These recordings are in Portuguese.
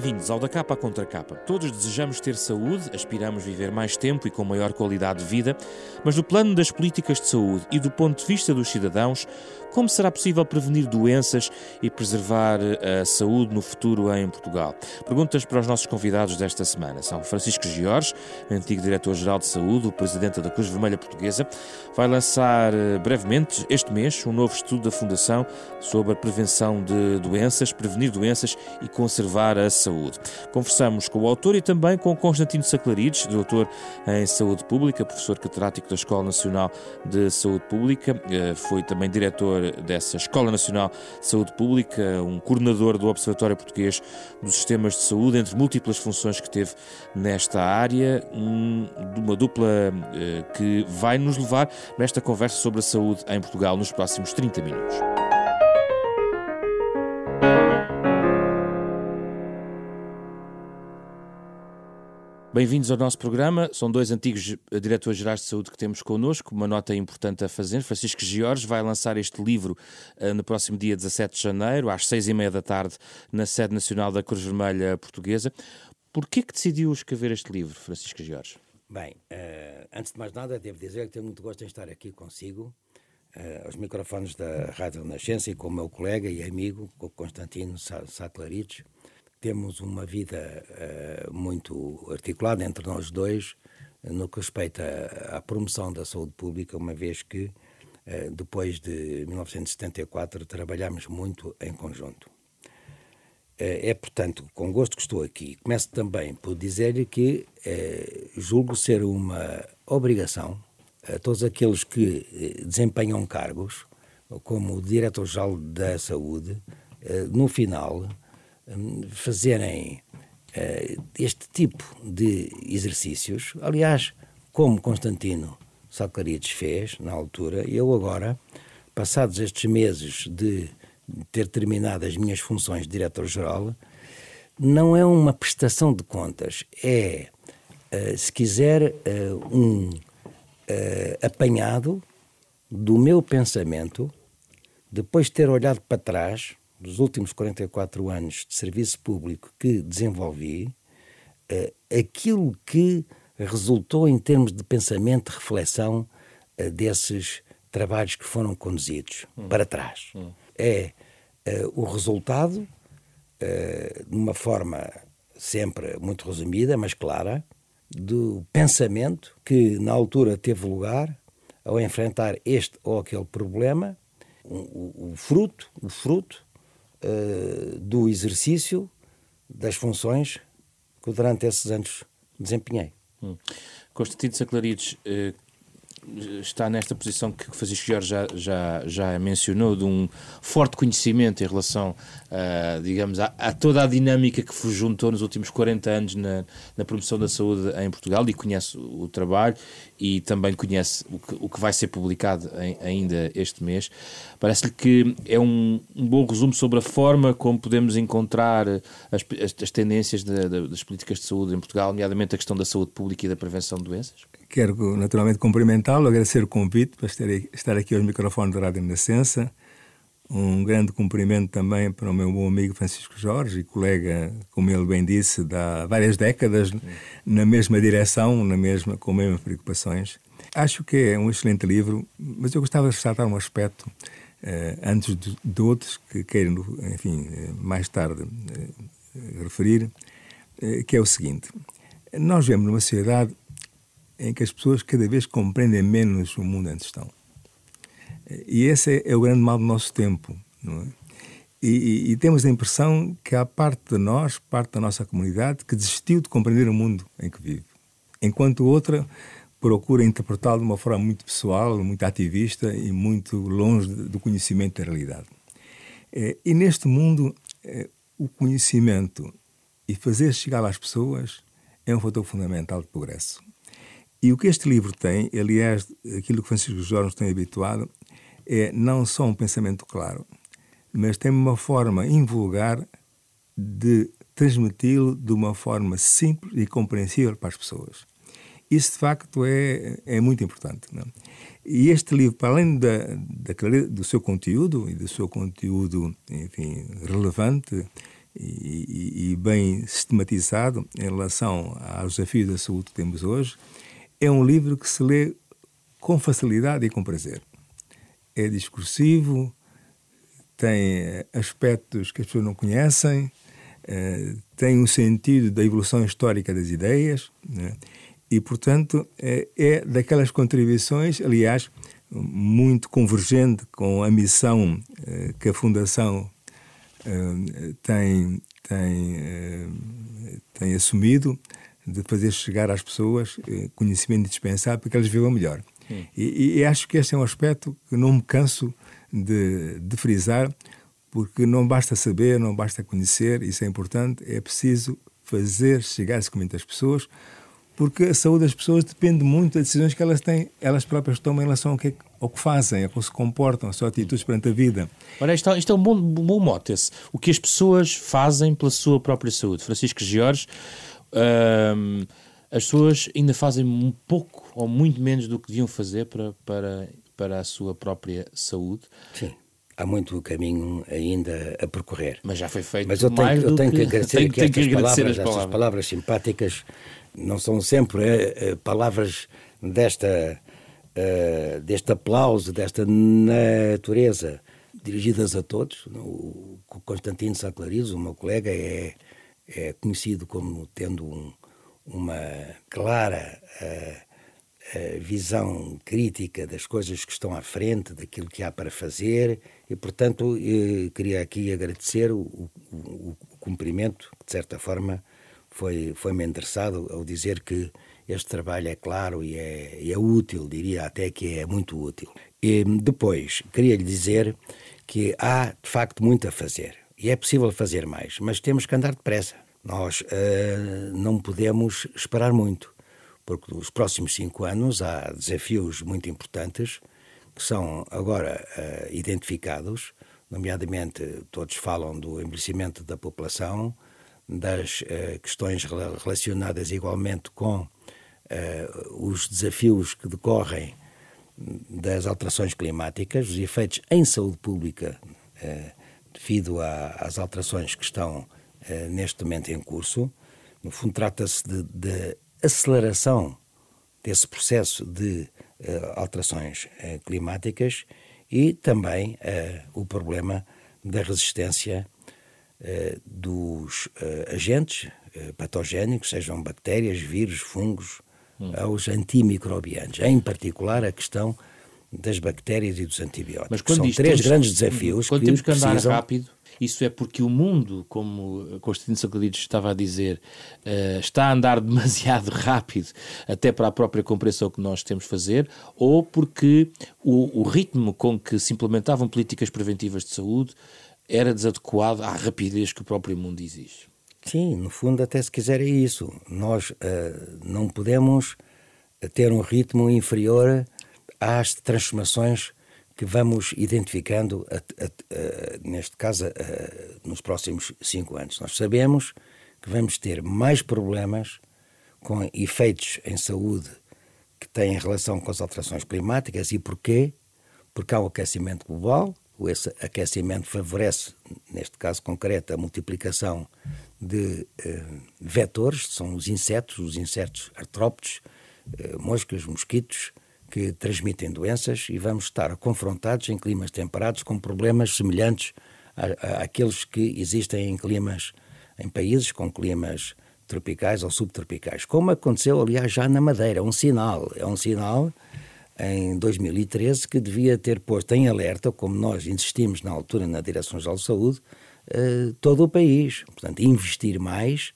TV. Bem-vindos ao Da Capa Contra Capa. Todos desejamos ter saúde, aspiramos viver mais tempo e com maior qualidade de vida, mas do plano das políticas de saúde e do ponto de vista dos cidadãos, como será possível prevenir doenças e preservar eh, a saúde no futuro em Portugal? Perguntas para os nossos convidados desta semana. São Francisco Giorges, antigo Diretor-Geral de Saúde, o Presidente da Cruz Vermelha Portuguesa, vai lançar eh, brevemente, este mês, um novo estudo da Fundação sobre a prevenção de doenças, prevenir doenças e conservar a saúde. Conversamos com o autor e também com Constantino Saclarides, doutor em Saúde Pública, professor catedrático da Escola Nacional de Saúde Pública, eh, foi também diretor dessa Escola Nacional de Saúde Pública, um coordenador do Observatório Português dos Sistemas de Saúde, entre múltiplas funções que teve nesta área, um, uma dupla eh, que vai nos levar nesta conversa sobre a saúde em Portugal nos próximos 30 minutos. Bem-vindos ao nosso programa. São dois antigos diretores gerais de saúde que temos connosco. Uma nota importante a fazer. Francisco Giorges vai lançar este livro uh, no próximo dia 17 de janeiro, às seis e meia da tarde, na sede nacional da Cruz Vermelha Portuguesa. Por que decidiu escrever este livro, Francisco Giorges? Bem, uh, antes de mais nada, devo dizer que tenho muito gosto em estar aqui consigo, uh, aos microfones da Rádio Nascença e com o meu colega e amigo, Constantino Saclarides temos uma vida uh, muito articulada entre nós dois no que respeita à promoção da saúde pública, uma vez que uh, depois de 1974 trabalhamos muito em conjunto. Uh, é, portanto, com gosto que estou aqui. Começo também por dizer-lhe que julgo ser uma obrigação a todos aqueles que desempenham cargos, como o Diretor-Geral da Saúde, no final fazerem uh, este tipo de exercícios. Aliás, como Constantino Salcarides fez na altura, eu agora, passados estes meses de ter terminado as minhas funções de diretor-geral, não é uma prestação de contas, é, uh, se quiser, uh, um apanhado do meu pensamento, depois de ter olhado para trás dos últimos 44 anos de serviço público que desenvolvi, uh, aquilo que resultou em termos de pensamento, de reflexão uh, desses trabalhos que foram conduzidos hum. para trás. Hum. É uh, o resultado, de uma forma sempre muito resumida, mas clara, do pensamento que na altura teve lugar ao enfrentar este ou aquele problema, o, o fruto, o fruto uh, do exercício das funções que durante esses anos desempenhei. Hum. Constantino Saclarides uh, está nesta posição que o Francisco Jorge já, já, já mencionou, de um forte conhecimento em relação, uh, digamos, a, a, toda a dinâmica que juntou nos últimos 40 anos na, na promoção da saúde em Portugal e conhece o, o trabalho e também conhece o que, o que vai ser publicado em, ainda este mês. Parece-lhe que é um, um, bom resumo sobre a forma como podemos encontrar as, as, as tendências de, de, das políticas de saúde em Portugal, nomeadamente a questão da saúde pública e da prevenção de doenças? Quero naturalmente cumprimentá-lo, agradecer o convite para estar aqui aos microfones da Rádio Nascença. Um grande cumprimento também para o meu bom amigo Francisco Jorge, colega, como ele bem disse, há várias décadas, na mesma direção, na mesma, com as mesmas preocupações. Acho que é um excelente livro, mas eu gostava de ressaltar um aspecto, eh, antes de, de, outros, que quero, enfim, eh, mais tarde eh, referir, eh, que é o seguinte. Nós vemos numa sociedade em que as pessoas cada vez compreendem menos o mundo em que estão. E esse é, é o grande mal do nosso tempo, é? E, e, e, temos a impressão que há parte de nós, parte da nossa comunidade, que desistiu de compreender o mundo em que vive, enquanto outra procura interpretá-lo de uma forma muito pessoal, muito ativista e muito longe do conhecimento da realidade. É, e neste mundo, é, o conhecimento e fazer chegar às pessoas é um fator fundamental de progresso. E o que este livro tem, aliás, aquilo que Francisco Jorge nos tem habituado, é não só um pensamento claro, mas tem uma forma invulgar de transmiti-lo de uma forma simples e compreensível para as pessoas. Isso, de facto, é, é muito importante. Não? É? E este livro, para além da, da do seu conteúdo e do seu conteúdo, enfim, relevante, e, e, bem sistematizado em relação aos desafios da saúde que temos hoje, é um livro que se lê com facilidade e com prazer. É discursivo, tem aspectos que as pessoas não conhecem, eh, tem um sentido da evolução histórica das ideias, né? e, portanto, é, é daquelas contribuições, aliás, muito convergente com a missão eh, que a Fundação eh, tem, tem, eh, tem assumido de fazer chegar às pessoas eh, conhecimento indispensável para que elas vivam melhor. E, e, acho que este é um aspecto que não me canso de, de frisar, porque não basta saber, não basta conhecer, isso é importante, é preciso fazer chegar esse conhecimento às pessoas, porque a saúde das pessoas depende muito das decisões que elas têm, elas próprias tomam em relação ao que, ao que fazem, a como se comportam, as suas atitudes perante a vida. Ora, isto, isto é um bom, um bom mote, esse. o que as pessoas fazem pela sua própria saúde. Francisco Jorge, hum, as pessoas ainda fazem um pouco ou muito menos do que deviam fazer para, para, para a sua própria saúde. Sim há muito caminho ainda a percorrer. Mas já foi feito Mas eu tenho, mais eu tenho que, que agradecer tenho, tenho que estas, agradecer palavras, palavras. estas palavras simpáticas não são sempre é, palavras desta, é, deste aplauso, desta natureza, dirigidas a todos. O Constantino Saclariz, o meu colega, é, é conhecido como tendo um, uma clara visão crítica das coisas que estão à frente, daquilo que há para fazer, e, portanto, queria aqui agradecer o, o, o cumprimento, de certa forma, foi, foi-me endereçado ao dizer que este trabalho é claro e é, é útil, diria até que é muito útil. E depois, queria lhe dizer que há, de facto, muito a fazer. E é possível fazer mais, mas temos que andar depressa. Nós uh, não podemos esperar muito, porque nos próximos cinco anos há desafios muito importantes que são agora uh, identificados, nomeadamente todos falam do envelhecimento da população, das uh, questões relacionadas igualmente com os desafios que decorrem das alterações climáticas, os efeitos em saúde pública devido a, às alterações que estão neste momento em curso. No fundo, trata-se de, de, aceleração desse processo de alterações climáticas e também o problema da resistência eh, dos agentes patogénicos, sejam bactérias, vírus, fungos, hum. aos antimicrobianos. Em particular, a questão das bactérias e dos antibióticos. Mas quando São três temos, grandes desafios quando que temos que andar precisam... rápido, isso é porque o mundo, como Constantino Sacladides estava a dizer, está a andar demasiado rápido até para a própria compreensão que nós temos de fazer, ou porque o, o ritmo com que se implementavam políticas preventivas de saúde era desadequado à rapidez que o próprio mundo exige. Sim, no fundo, até se quiser é isso. Nós uh, não podemos ter um ritmo inferior às transformações que vamos identificando, a, a, a, neste caso, nos próximos cinco anos. Nós sabemos que vamos ter mais problemas com efeitos em saúde que têm relação com as alterações climáticas. E porquê? Porque há o aquecimento global, esse aquecimento favorece, neste caso concreto, a multiplicação de eh, vetores, são os insetos, os insetos artrópodes, eh, moscas, mosquitos, que transmitem doenças e vamos estar confrontados em climas temperados com problemas semelhantes àqueles que existem em climas, em países com climas tropicais ou subtropicais, como aconteceu, aliás, já na Madeira. Um sinal, é um sinal em 2013 que devia ter posto em alerta, como nós insistimos na altura na Direção-Geral de Saúde, uh, todo o país. Portanto, investir mais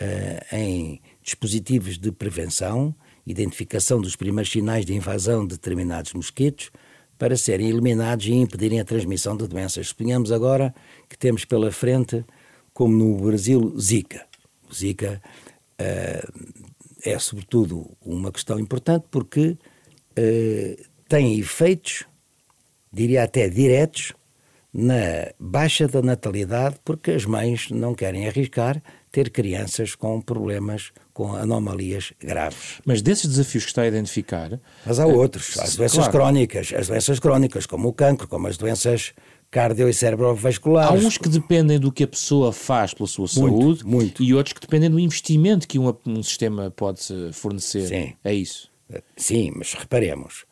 uh, em dispositivos de prevenção, identificação dos primeiros sinais de invasão de determinados mosquitos, para serem eliminados e impedirem a transmissão de doenças. Suponhamos agora que temos pela frente, como no Brasil, Zika. O Zika uh, é, sobretudo, uma questão importante porque eh, tem efeitos, diria até diretos, na baixa da natalidade, porque as mães não querem arriscar ter crianças com problemas, com anomalias graves. Mas desses desafios que está a identificar. Mas há outros. As doenças claro. crónicas, as doenças crónicas, como o cancro, como as doenças cardio e cerebrovasculares. Há uns que dependem do que a pessoa faz pela sua muito, saúde muito. e outros que dependem do investimento que um, um sistema pode fornecer. Sim. É isso. Sim, mas reparemos,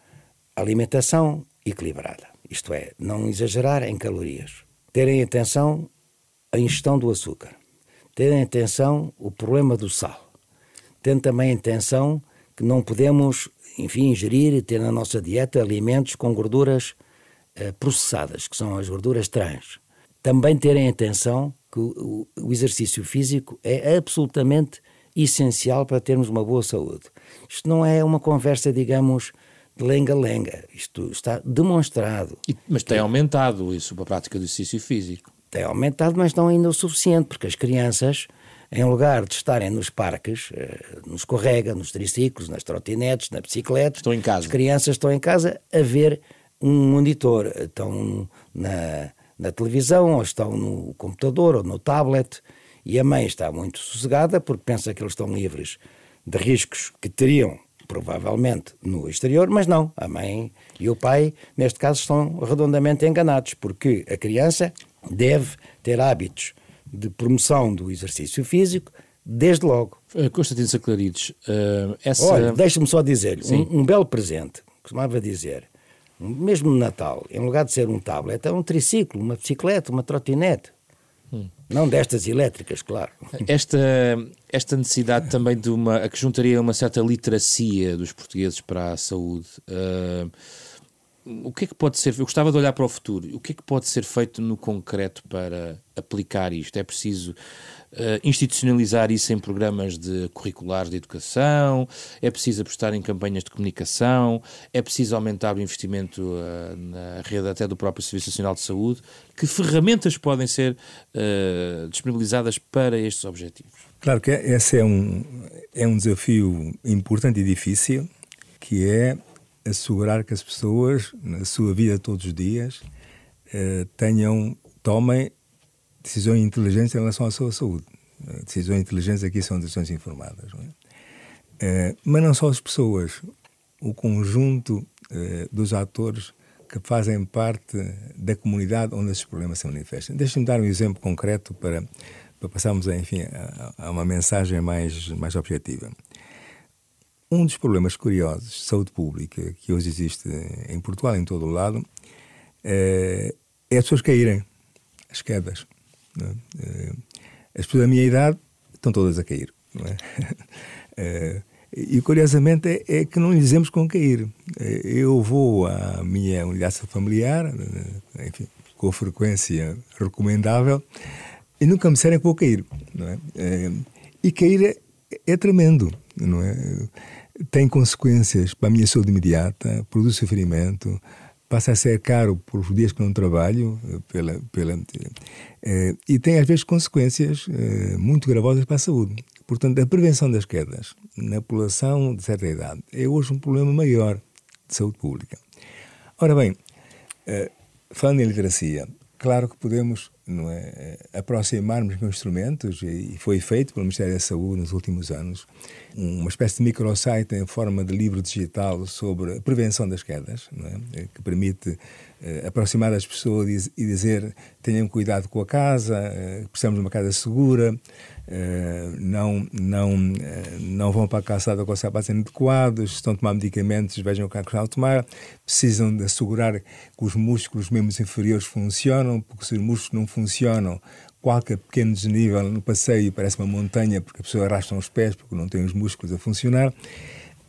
alimentação equilibrada, isto é, não exagerar em calorias, terem atenção a ingestão do açúcar, terem atenção o problema do sal, tendo também atenção que não podemos, enfim, ingerir e ter na nossa dieta alimentos com gorduras eh, processadas, que são as gorduras trans. Também terem atenção que o, o exercício físico é absolutamente essencial para termos uma boa saúde. Isto não é uma conversa, digamos, de lenga-lenga. Isto está demonstrado. E, mas tem aumentado isso, a prática do exercício físico. Tem aumentado, mas não ainda o suficiente, porque as crianças, em lugar de estarem nos parques, eh, nos correga, nos triciclos, nas trotinetes, na bicicleta, estão em casa. As crianças estão em casa a ver um monitor, estão na, na televisão, ou estão no computador, ou no tablet, e a mãe está muito sossegada porque pensa que eles estão livres de riscos que teriam provavelmente no exterior, mas não. A mãe e o pai, neste caso, estão redondamente enganados, porque a criança deve ter hábitos de promoção do exercício físico desde logo. Uh, Constantino Saclarides, uh, essa... Olha, deixa-me só dizer um, um, belo presente, costumava dizer, mesmo no Natal, em lugar de ser um tablet, é um triciclo, uma bicicleta, uma trotinete. Hum. Não destas elétricas, claro. Esta, esta necessidade também de uma. a que juntaria uma certa literacia dos portugueses para a saúde. Uh, o que é que pode ser. Eu gostava de olhar para o futuro. O que é que pode ser feito no concreto para aplicar isto? É preciso uh, institucionalizar isso em programas de curriculares de educação? É preciso apostar em campanhas de comunicação? É preciso aumentar o investimento uh, na rede até do próprio Serviço Nacional de Saúde? Que ferramentas podem ser uh, disponibilizadas para estes objetivos? Claro que esse é um, é um desafio importante e difícil, que é assegurar que as pessoas, na sua vida todos os dias, eh, tenham, tomem decisões inteligentes em relação à sua saúde. Eh, decisões inteligentes aqui são decisões informadas. Não é? eh, mas não só as pessoas, o conjunto dos atores que fazem parte da comunidade onde esses problemas se manifestam. Deixe-me dar um exemplo concreto para, para passarmos, enfim, a, a uma mensagem mais, mais objetiva. Um dos problemas curiosos de saúde pública que hoje existe em Portugal, em todo o lado, é, é as pessoas caírem, as quedas. É? As pessoas da minha idade estão todas a cair. É? E curiosamente é, é, que não lhe dizemos com cair. Eu vou à minha unidade familiar, enfim, com frequência recomendável, e nunca me disserem que vou cair. E cair é tremendo, não é? Tem consequências para a minha saúde imediata, produz sofrimento, passa a ser caro por dias que não trabalho, pela, pela, eh, e tem às vezes consequências eh, muito gravosas para a saúde. Portanto, a prevenção das quedas na população de certa idade é hoje um problema maior de saúde pública. Ora bem, eh, falando em literacia, claro que podemos não é, com instrumentos, e foi feito pelo Ministério da Saúde nos últimos anos, uma espécie de microsite em forma de livro digital sobre a prevenção das quedas, é? que permite eh, aproximar as pessoas e dizer tenham cuidado com a casa, eh, precisamos de uma casa segura, não, não, eh, não vão para a calçada com os sapatos inadequados, estão a tomar medicamentos, vejam o que estão a tomar, precisam de assegurar que os músculos membros inferiores funcionam, porque se os músculos não funcionam, qualquer pequeno desnível no passeio parece uma montanha, porque a pessoa arrasta os pés, porque não tem os músculos a funcionar.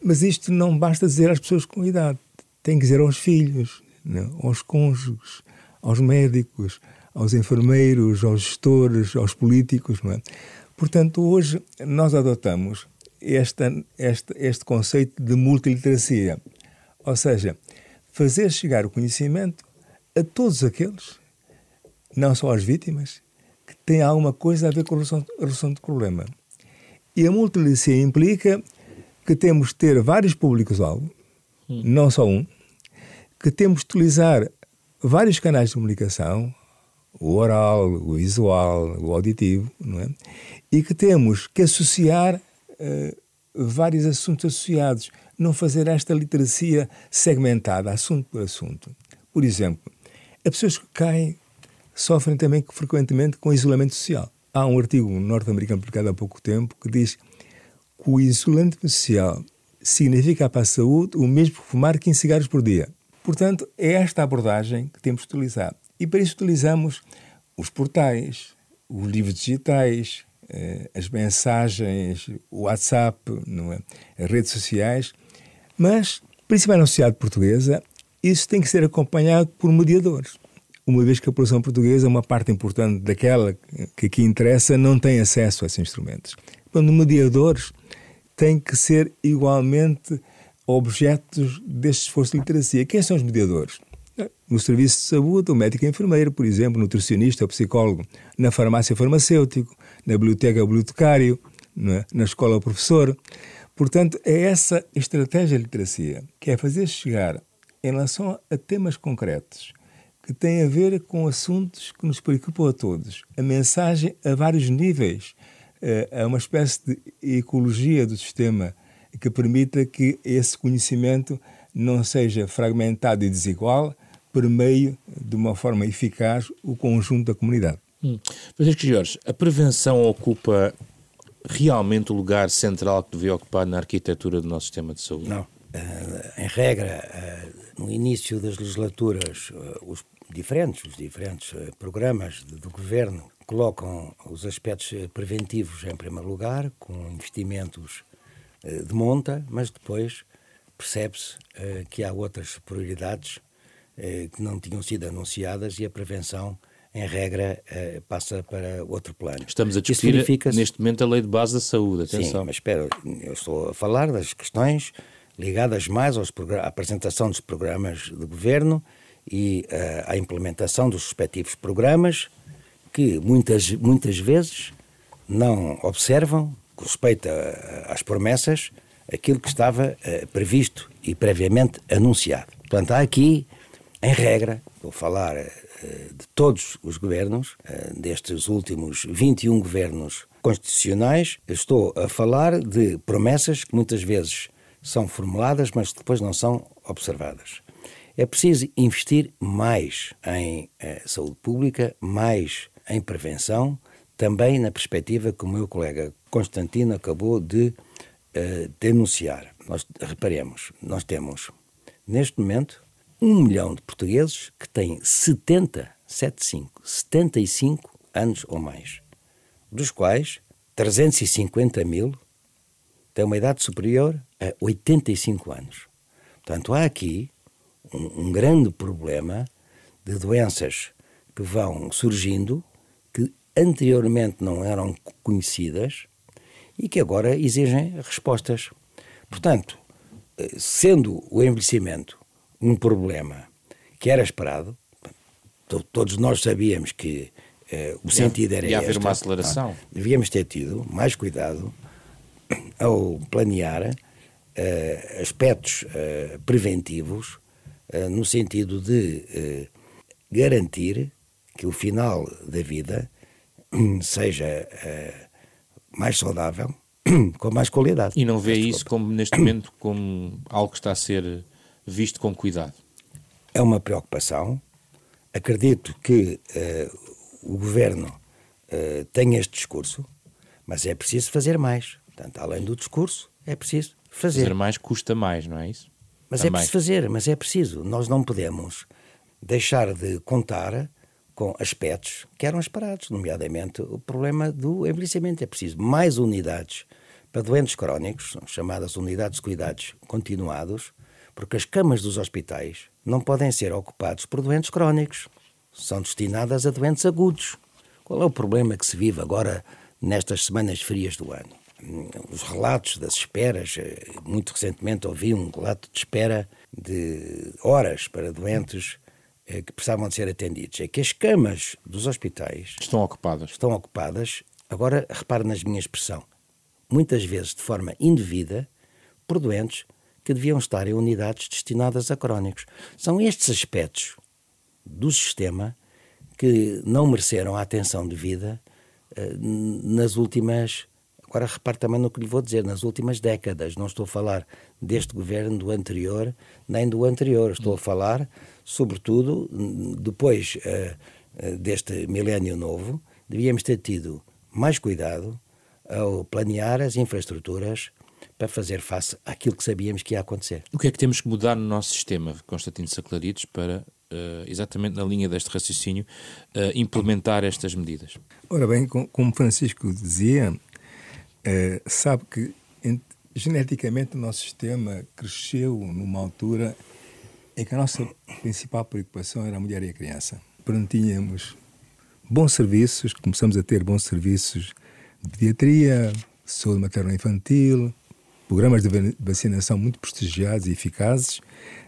Mas isto não basta dizer às pessoas com idade, tem que dizer aos filhos? Né, aos cônjuges, aos médicos, aos enfermeiros, aos gestores, aos políticos. Não é? Portanto, hoje nós adotamos esta, este, este conceito de multiliteracia, ou seja, fazer chegar o conhecimento a todos aqueles, não só às vítimas, que têm alguma coisa a ver com a resolução, a resolução do problema. E a multiliteracia implica que temos de ter vários públicos-alvo, hum. não só um, que temos de utilizar vários canais de comunicação, o oral, o visual, o auditivo, não é? E que temos que associar uh, vários assuntos associados, não fazer esta literacia segmentada, assunto por assunto. Por exemplo, As pessoas que caem sofrem também frequentemente com isolamento social. Há um artigo norte-americano publicado há pouco tempo que diz que o isolamento social significa para a saúde o mesmo que fumar 15 cigarros por dia. Portanto, é esta abordagem que temos de utilizar. E para isso utilizamos os portais, os livros digitais, eh, as mensagens, o WhatsApp, é? as redes sociais, mas, principalmente na sociedade portuguesa, isso tem que ser acompanhado por mediadores. Uma vez que a população portuguesa, uma parte importante daquela que aqui interessa, não tem acesso a esses instrumentos. Quando mediadores têm que ser igualmente objetos deste esforço de literacia. Quem são os mediadores? No serviço de saúde, o médico e enfermeiro, por exemplo, nutricionista ou psicólogo, na farmácia farmacêutico, na biblioteca o bibliotecário, é? na escola o professor. Portanto, é essa estratégia de literacia que é fazer chegar, em relação a temas concretos, que têm a ver com assuntos que nos preocupam a todos, a mensagem a vários níveis, é, é uma espécie de ecologia do sistema que permita que esse conhecimento não seja fragmentado e desigual, permeie de uma forma eficaz o conjunto da comunidade. Hum. Francisco Jorge, a prevenção ocupa realmente o lugar central que devia ocupar na arquitetura do nosso sistema de saúde? Não. Uh, em regra, uh, no início das legislaturas, uh, os diferentes, os diferentes programas de, do governo colocam os aspectos preventivos em primeiro lugar, com investimentos de monta, mas depois percebe-se que há outras prioridades que não tinham sido anunciadas e a prevenção em regra, uh, passa para outro plano. Estamos a discutir neste momento a lei de base da saúde, atenção. Sim, mas espera, eu estou a falar das questões ligadas mais aos à apresentação dos programas de governo e uh, à implementação dos respectivos programas, que muitas, muitas vezes não observam, com respeito a, às promessas, aquilo que estava uh, previsto e previamente anunciado. Portanto, há aqui, em regra, vou falar eh, de todos os governos, eh, destes últimos 21 governos constitucionais, estou a falar de promessas que muitas vezes são formuladas, mas depois não são observadas. É preciso investir mais em eh, saúde pública, mais em prevenção, também na perspectiva que o meu colega Constantino acabou de denunciar. Nós reparemos, nós temos neste momento um milhão de portugueses que têm 70, 75, 75 anos ou mais, dos quais 350 mil têm uma idade superior a 85 anos. Portanto, há aqui um, um grande problema de doenças que vão surgindo, que anteriormente não eram conhecidas e que agora exigem respostas. Portanto, eh, sendo o envelhecimento um problema que era esperado. Todos nós sabíamos que eh, o sentido era Ia haver uma aceleração. Ah, devíamos ter tido mais cuidado ao planear eh, aspectos eh, preventivos no sentido de garantir que o final da vida seja eh, mais saudável, com mais qualidade. E não vê isso como neste momento como algo que está a ser visto com cuidado? É uma preocupação. Acredito que uh, o governo uh, tem este discurso, mas é preciso fazer mais. Portanto, além do discurso, é preciso fazer. Fazer mais custa mais, não é isso? Mas Também. é preciso fazer, mas é preciso. Nós não podemos deixar de contar com aspectos que eram esperados, nomeadamente o problema do envelhecimento. É preciso mais unidades para doentes crónicos, chamadas unidades de cuidados continuados, porque as camas dos hospitais não podem ser ocupadas por doentes crónicos, são destinadas a doentes agudos. Qual é o problema que se vive agora nestas semanas frias do ano? Os relatos das esperas, eh, muito recentemente ouvi um relato de espera de horas para doentes eh, que precisavam de ser atendidos. É que as camas dos hospitais estão ocupadas. Estão ocupadas. Agora, repare na minha expressão. Muitas vezes de forma indevida, por doentes que deviam estar em unidades destinadas a crónicos. São estes aspectos do sistema que não mereceram a atenção devida uh, nas últimas Agora repare também no que lhe vou dizer, nas últimas décadas, não estou a falar deste governo, do anterior, nem do anterior, estou a falar, sobretudo, depois uh, deste milénio novo, devíamos ter tido mais cuidado ao planear as infraestruturas para fazer face àquilo que sabíamos que ia acontecer. O que é que temos que mudar no nosso sistema, Constantino Saclarides, para, uh, exatamente na linha deste raciocínio, uh, implementar estas medidas? Ora bem, como Francisco dizia, uh, sabe que geneticamente o nosso sistema cresceu numa altura em que a nossa principal preocupação era a mulher e a criança. Portanto, tínhamos bons serviços, começamos a ter bons serviços de pediatria, saúde materno-infantil, programas de vacinação muito prestigiados e eficazes,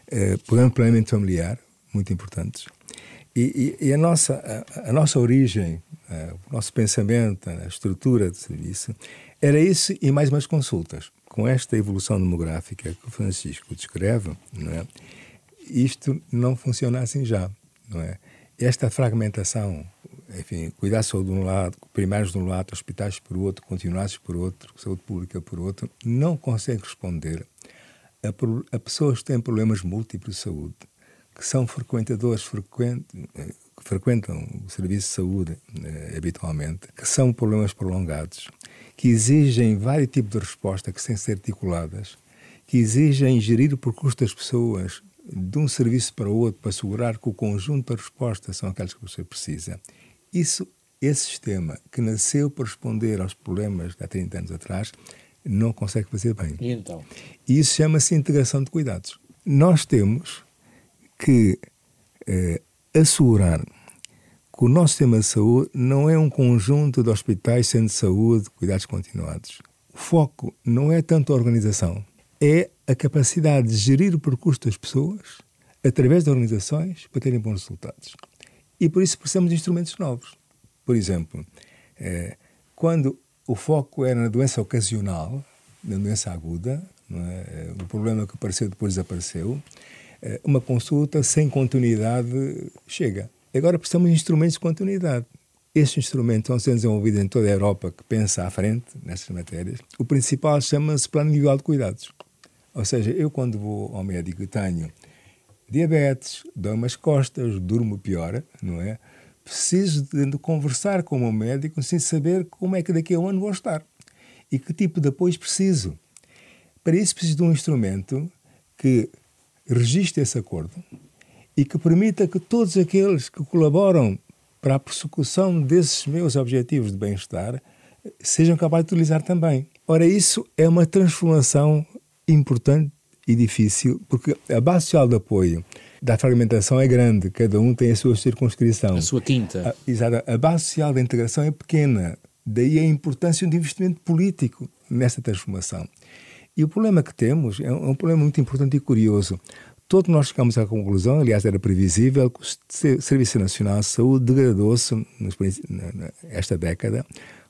eh, programa de planeamento familiar, muito importantes. E, e, e a, nossa, a, a, nossa origem, eh, o nosso pensamento, a estrutura de serviço, era isso e mais umas consultas. Com esta evolução demográfica que o Francisco descreve, não é? isto não funciona assim já. Não é? Esta fragmentação enfim, cuidar de de um lado, primários de um lado, hospitais por outro, continuados por outro, saúde pública por outro, não consegue responder a, a pessoas que têm problemas múltiplos de saúde, que são frequentadores frequent, eh, que frequentam o serviço de saúde eh, habitualmente, que são problemas prolongados, que exigem vários tipos de resposta que têm que ser articuladas, que exigem gerir o percurso das pessoas de um serviço para o outro para assegurar que o conjunto de respostas são aquelas que você precisa isso, esse sistema que nasceu para responder aos problemas de há 30 anos atrás não consegue fazer bem. E então? Isso chama-se integração de cuidados. Nós temos que eh, assegurar que o nosso sistema de saúde não é um conjunto de hospitais, centros de saúde, cuidados continuados. O foco não é tanto a organização, é a capacidade de gerir o percurso das pessoas através de organizações para terem bons resultados. E por isso precisamos de instrumentos novos. Por exemplo, é, quando o foco era na doença ocasional, na doença aguda, é? o problema que apareceu depois desapareceu, é, uma consulta sem continuidade chega. Agora precisamos de instrumentos de continuidade. Estes instrumentos vão ser desenvolvidos em toda a Europa que pensa à frente nessas matérias. O principal chama-se Plano Individual de Cuidados. Ou seja, eu quando vou ao médico e tenho diabetes, dou umas costas, durmo pior, não é? Preciso de conversar com o meu médico sem saber como é que daqui a um ano vou estar e que tipo de apoio preciso. Para isso preciso de um instrumento que registre esse acordo e que permita que todos aqueles que colaboram para a persecução desses meus objetivos de bem-estar sejam capazes de utilizar também. Ora, isso é uma transformação importante e difícil, porque a base social de apoio da fragmentação é grande, cada um tem a sua circunscrição. A sua quinta. A, exato. A base social da integração é pequena, daí a importância de investimento político nessa transformação. E o problema que temos é um, é um problema muito importante e curioso. Todos nós chegamos à conclusão, aliás, era previsível, que o Serviço Nacional de Saúde degradou-se nesta década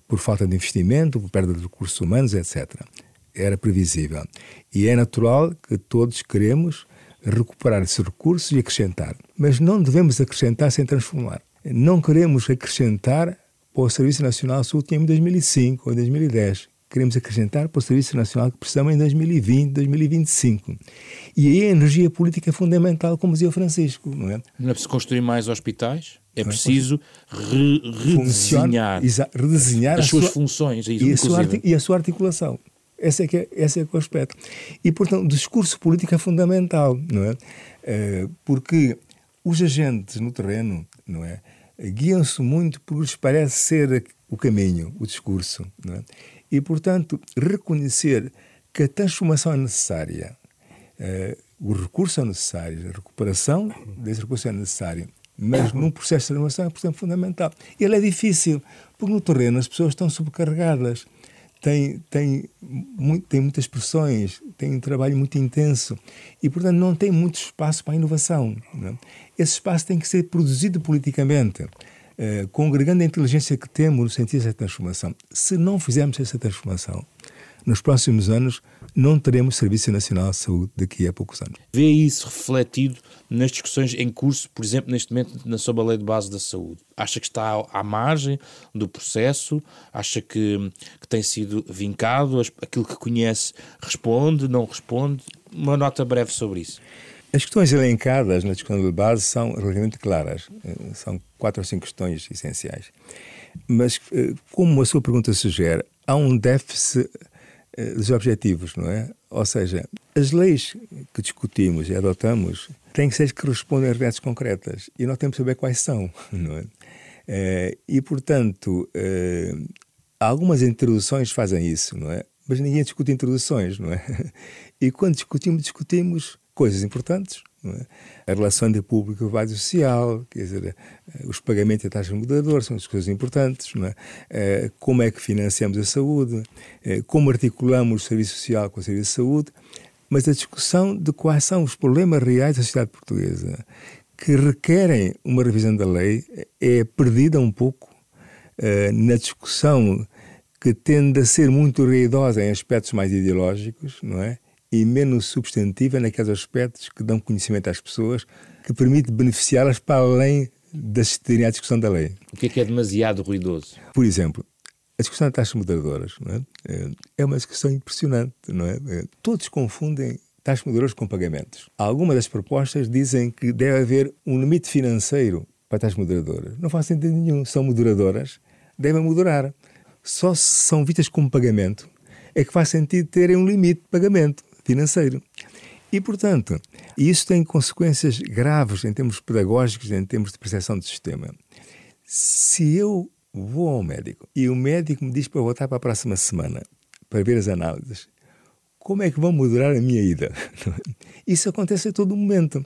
por falta de investimento, por perda de recursos humanos, etc era previsível. E é natural que todos queremos recuperar esses recursos e acrescentar. Mas não devemos acrescentar sem transformar. Não queremos acrescentar para o Serviço Nacional Saúde que em 2005 ou 2010. Queremos acrescentar para o Serviço Nacional que precisamos em 2020, 2025. E aí a energia política é fundamental, como dizia o Francisco. Não é, não é preciso construir mais hospitais? É, é preciso re redesenhar, redesenhar as suas sua, funções e, a sua, e a sua articulação. Esse é que é, esse é, é o aspecto. E, portanto, o discurso político é fundamental, não é? Eh, porque os agentes no terreno, não é? Guiam-se muito por lhes parece ser o caminho, o discurso, não é? E, portanto, reconhecer que a transformação é necessária, uh, o recurso é necessário, a recuperação desse recurso é necessário, mas num processo de transformação é, portanto, fundamental. Ele é difícil, porque no terreno as pessoas estão sobrecarregadas tem, tem, muito, tem muitas pressões, tem um trabalho muito intenso e, portanto, não tem muito espaço para a inovação. É? Esse espaço tem que ser produzido politicamente, eh, congregando a inteligência que temos no sentido dessa transformação. Se não fizermos essa transformação, nos próximos anos não teremos Serviço Nacional de Saúde daqui a poucos anos. Vê isso refletido nas discussões em curso, por exemplo, neste momento, na sobre a lei de base da saúde? Acha que está à margem do processo? Acha que, que tem sido vincado? Aquilo que conhece responde, não responde? Uma nota breve sobre isso. As questões elencadas na discussão de base são relativamente claras. Eh, são quatro ou cinco questões essenciais. Mas, eh, como a sua pergunta sugere, há um déficit dos objetivos, não é? Ou seja, as leis que discutimos e adotamos têm que ser que respondem a realidades concretas e nós temos que saber quais são, não é? E, portanto, algumas introduções fazem isso, não é? Mas ninguém discute introduções, não é? E quando discutimos, discutimos coisas importantes. É? A relação entre público e base social, quer dizer, eh, os pagamentos e taxas moderadoras são as coisas importantes. É? Eh, como é que financiamos a saúde, eh, como articulamos o serviço social com o serviço de saúde, mas a discussão de quais são os problemas reais da sociedade portuguesa que requerem uma revisão da lei é perdida um pouco na discussão que tende a ser muito ruidosa em aspectos mais ideológicos, não é? E menos substantiva naqueles aspectos que dão conhecimento às pessoas, que permite beneficiá-las para além da assistirem à discussão da lei. O que é que é demasiado ruidoso? Por exemplo, a discussão de taxas moderadoras é? é? uma discussão impressionante. Não é? é? Todos confundem taxas moderadoras com pagamentos. Algumas das propostas dizem que deve haver um limite financeiro para taxas moderadoras. Não faz sentido nenhum. São moderadoras, devem moderar. Só se são vistas como pagamento é que faz sentido terem um limite de pagamento financeiro. E, portanto, isso tem consequências graves em termos pedagógicos, em termos de percepção do sistema. Se eu vou ao médico e o médico me diz para voltar para a próxima semana para ver as análises, como é que vão moderar a minha ida? Isso acontece a todo momento.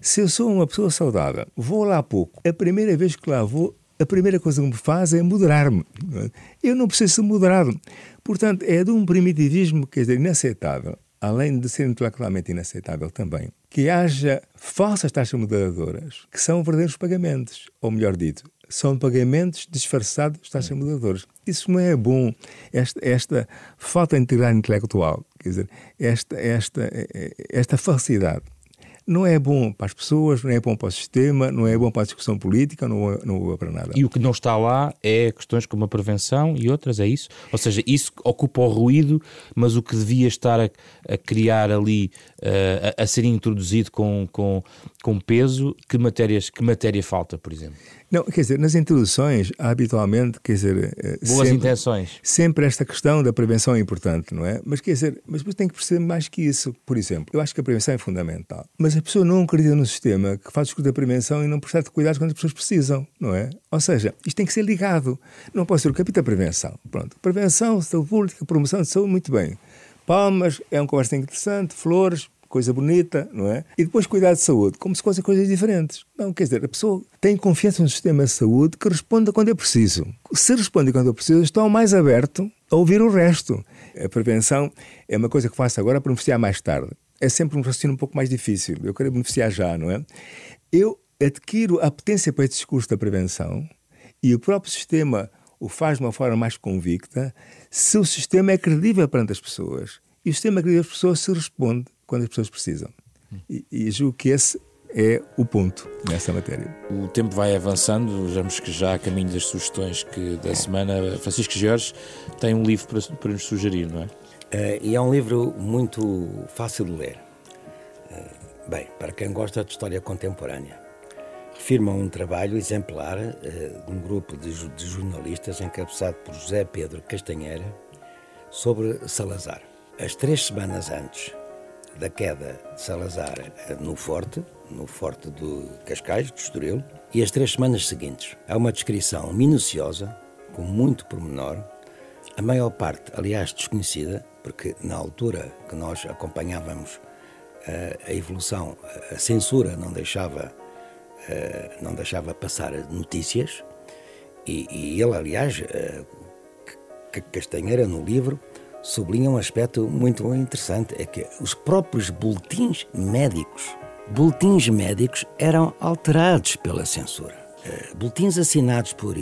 Se eu sou uma pessoa saudável, vou lá pouco, a primeira vez que lá vou, a primeira coisa que me faz é moderar-me. Eu não preciso ser moderado. Portanto, é de um primitivismo, quer dizer, inaceitável além de ser intelectualmente inaceitável também, que haja falsas taxas moderadoras, que são verdadeiros pagamentos, ou melhor dito, são pagamentos disfarçados de taxas moderadoras. Isso não é bom, esta, esta falta de integridade intelectual, quer dizer, esta, esta, esta falsidade não é bom para as pessoas, não é bom para o sistema, não é bom para a discussão política, não é, não é para nada. E o que não está lá é questões como a prevenção e outras, é isso? Ou seja, isso ocupa o ruído, mas o que devia estar a, a criar ali, uh, a, a, ser introduzido com, com, com peso, que, matérias, que matéria falta, por exemplo? Não, quer dizer, nas introduções, habitualmente, quer dizer... Eh, Boas sempre, intenções. Sempre esta questão da prevenção é importante, não é? Mas quer dizer, mas tem que perceber mais que isso. Por exemplo, eu acho que a prevenção é fundamental. Mas a pessoa não acredita no sistema que faz escuta da prevenção e não presta cuidados quando as pessoas precisam, não é? Ou seja, isto tem que ser ligado. Não pode ser o capítulo da prevenção. Pronto. Prevenção, saúde pública, promoção de saúde, muito bem. Palmas, é uma conversa interessante, flores, coisa bonita, não é? E depois cuidar de saúde, como se fossem coisas diferentes. Não, quer dizer, a pessoa tem confiança no sistema de saúde que responda quando é preciso. Se responde quando é preciso, estão mais aberto a ouvir o resto. A prevenção é uma coisa que faço agora para beneficiar mais tarde. É sempre um raciocínio um pouco mais difícil. Eu quero beneficiar já, não é? Eu adquiro a potência para esse discurso da prevenção e o próprio sistema o faz de uma forma mais convicta se o sistema é credível perante as pessoas. E o sistema é credível as pessoas se responde quando as pessoas precisam. E, e julgo que esse é o ponto nessa matéria. O tempo vai avançando, vejamos que já a caminho das sugestões que da semana, Francisco Jorge tem um livro para, para nos sugerir, não é? Uh, e é um livro muito fácil de ler. Uh, bem, para quem gosta de história contemporânea. Refirma um trabalho exemplar uh, de um grupo de, de jornalistas encabeçado por José Pedro Castanheira sobre Salazar. As três semanas antes da queda de Salazar no Forte, no Forte do Cascais, do Estoril, e as três semanas seguintes. Há uma descrição minuciosa, com muito pormenor, a maior parte, aliás, desconhecida, porque na altura que nós acompanhávamos uh, a evolução, a censura não deixava, uh, não deixava passar notícias, e, e ele, aliás, uh, Castanheira, no livro, sublinha um aspecto muito interessante, é que os próprios boletins médicos, boletins médicos eram alterados pela censura. Uh, boletins assinados por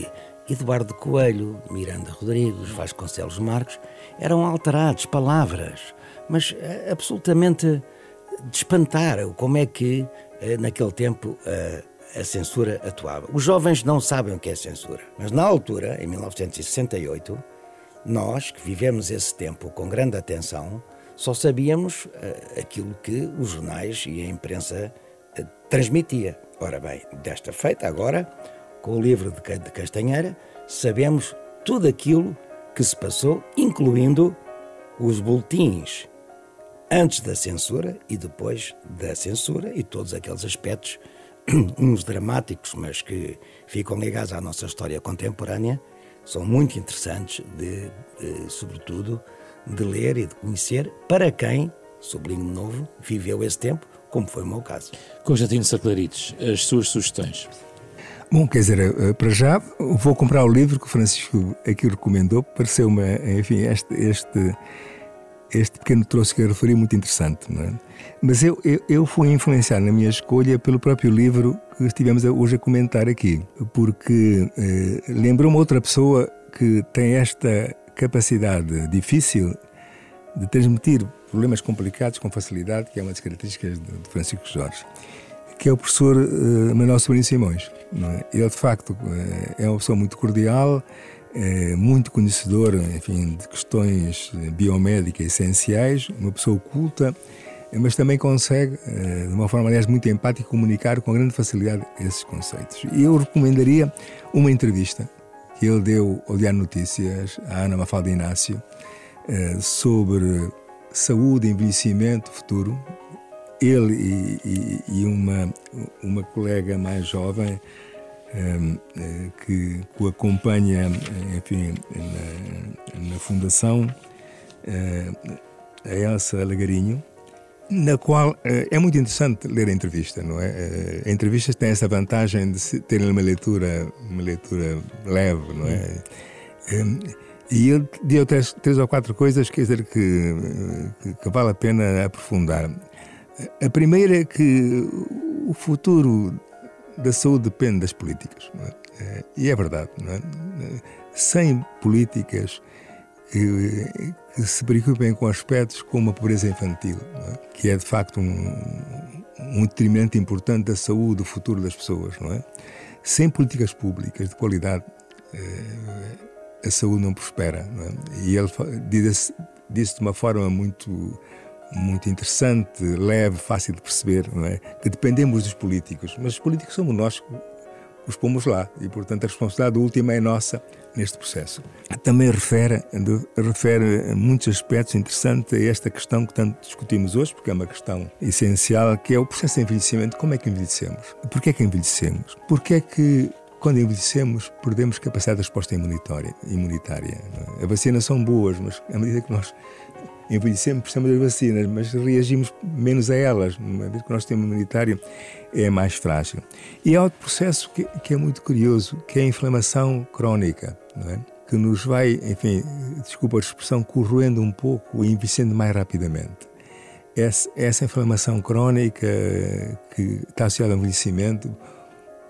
Eduardo Coelho, Miranda Rodrigues, Vasconcelos Marques, eram alterados, palavras, mas eh, absolutamente de espantar como é que eh, naquele tempo a censura atuava. Os jovens não sabem o que é censura, mas na altura, em 1968, nós que vivemos esse tempo com grande atenção, só sabíamos aquilo que os jornais e a imprensa transmitia. Ora bem, desta feita agora, com o livro de Castanheira, sabemos tudo aquilo que se passou, incluindo os boletins antes da censura e depois da censura e todos aqueles aspectos, uns dramáticos, mas que ficam ligados à nossa história contemporânea, são muito interessantes, de, de, sobretudo, de ler e de conhecer para quem, sublinho de novo, viveu esse tempo, como foi o meu caso. Constantino Saclarides, as suas sugestões. Bom, quer dizer, eh, para já vou comprar o livro que o Francisco aqui recomendou. Pareceu-me, enfim, este, este, este pequeno troço que eu referi muito interessante. Não é? Mas eu, eu, eu fui influenciado na minha escolha pelo próprio livro que estivemos hoje a comentar aqui, porque eh, lembrou-me outra pessoa que tem esta capacidade difícil de transmitir problemas complicados com facilidade, que é uma das características de Francisco Jorge que é o professor uh, Manuel Sobrinho Simões. É? Ele, de facto, é uma pessoa muito cordial, é muito conhecedor enfim, de questões biomédicas essenciais, uma pessoa culta, mas também consegue, eh, de uma forma, aliás, muito empática, comunicar com grande facilidade esses conceitos. E eu recomendaria uma entrevista que ele deu ao Diário Notícias, à Ana Mafalda Inácio, sobre saúde, envelhecimento, futuro, ele e, e, e, uma, uma colega mais jovem um, eh, que o acompanha enfim, na, na Fundação, a Elsa Lagarinho, na qual uh, é muito interessante ler a entrevista, não é? Uh, a entrevista tem essa vantagem de terem uma leitura, uma leitura leve, não é? Um, e ele deu três, três ou quatro coisas, quer dizer, que, que, que vale a pena aprofundar. A primeira é que o futuro da saúde depende das políticas. É? é? E é verdade. É? Sem políticas que, que, se preocupem com aspectos como a pobreza infantil, é? que é de facto um, um determinante importante da saúde, do futuro das pessoas. Não é? Sem políticas públicas de qualidade, é, a saúde não prospera. Não é? E ele disse, disse de uma forma muito muito interessante, leve, fácil de perceber, não é? Que dependemos dos políticos, mas os políticos somos nós os pomos lá e, portanto, a responsabilidade última é nossa neste processo. Também refere, refere muitos aspectos interessantes a esta questão que tanto discutimos hoje, porque é uma questão essencial, que é o processo de envelhecimento. Como é que envelhecemos? Porquê é que envelhecemos? Porquê é que quando envelhecemos, perdemos capacidade de resposta imunitária. imunitária é? A vacina são boas, mas à medida que nós envelhecemos, precisamos das vacinas, mas reagimos menos a elas, uma vez que o nosso sistema imunitário é mais frágil. E há outro processo que, que é muito curioso, que é a inflamação crónica, é? que nos vai, enfim, desculpa a expressão, corroendo um pouco e envelhecendo mais rapidamente. Essa, essa inflamação crónica que está associada ao envelhecimento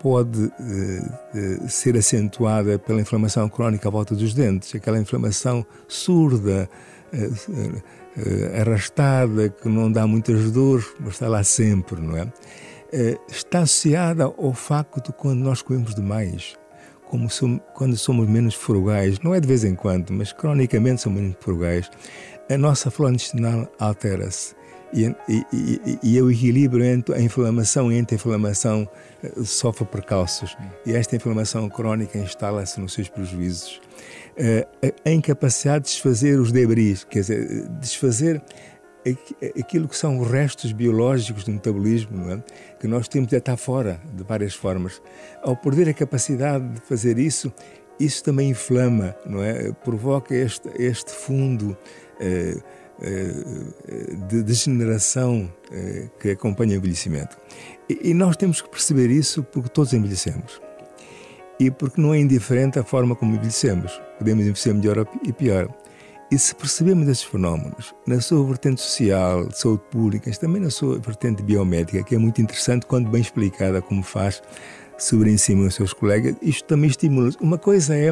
pode uh, ser acentuada pela inflamação crónica à volta dos dentes, aquela inflamação surda, arrastada, que não dá muitas dores, mas está lá sempre, não é? está associada ao facto de quando nós comemos demais, como somos, quando somos menos frugais, não é de vez em quando, mas cronicamente somos menos frugais, a nossa flora intestinal altera-se e, e, e, e, o equilíbrio entre a inflamação e a anti-inflamação eh, sofre precalços. E esta inflamação crónica instala-se nos seus prejuízos. Eh, a incapacidade de desfazer os debris, quer dizer, desfazer aquilo que são os restos biológicos do metabolismo, é? que nós temos de estar fora de várias formas. Ao perder a capacidade de fazer isso, isso também inflama, não é? Provoca este, este fundo. Eh, de degeneração eh, que acompanha o envelhecimento. E nós temos que perceber isso porque todos envelhecemos. E porque não é indiferente a forma como envelhecemos. Podemos envelhecer melhor e pior. E se percebemos esses fenómenos na sua vertente social, de saúde pública, mas também na sua vertente biomédica, que é muito interessante quando bem explicada como faz sobre em cima os seus colegas, isto também estimula. Uma coisa é,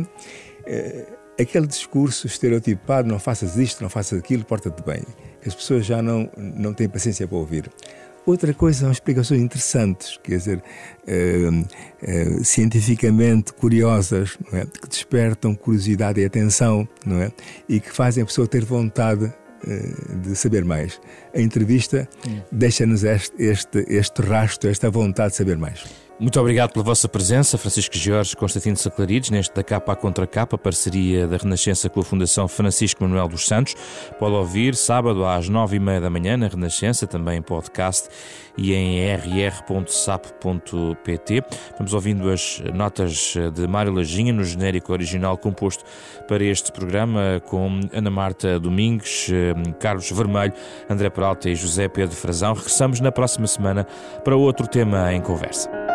é aquele discurso estereotipado, não faças isto, não faças aquilo, porta-te bem, as pessoas já não, não têm paciência para ouvir. Outra coisa são explicações interessantes, quer dizer, eh, eh, cientificamente curiosas, é? que despertam curiosidade e atenção, não é? E que fazem a pessoa ter vontade eh, de saber mais. A entrevista hum. deixa-nos este, este, este rastro, esta vontade de saber mais. Muito obrigado pela vossa presença, Francisco Jorge Constantino Saclarides, neste da capa à contra capa, parceria da Renascença com a Fundação Francisco Manuel dos Santos. Pode ouvir sábado às nove e meia da manhã na Renascença, também em podcast e em rr.sap.pt. Vamos ouvindo as notas de Mário Lajinha no genérico original composto para este programa com Ana Marta Domingues, Carlos Vermelho, André Peralta e José Pedro Frazão. Regressamos na próxima semana para outro tema em conversa.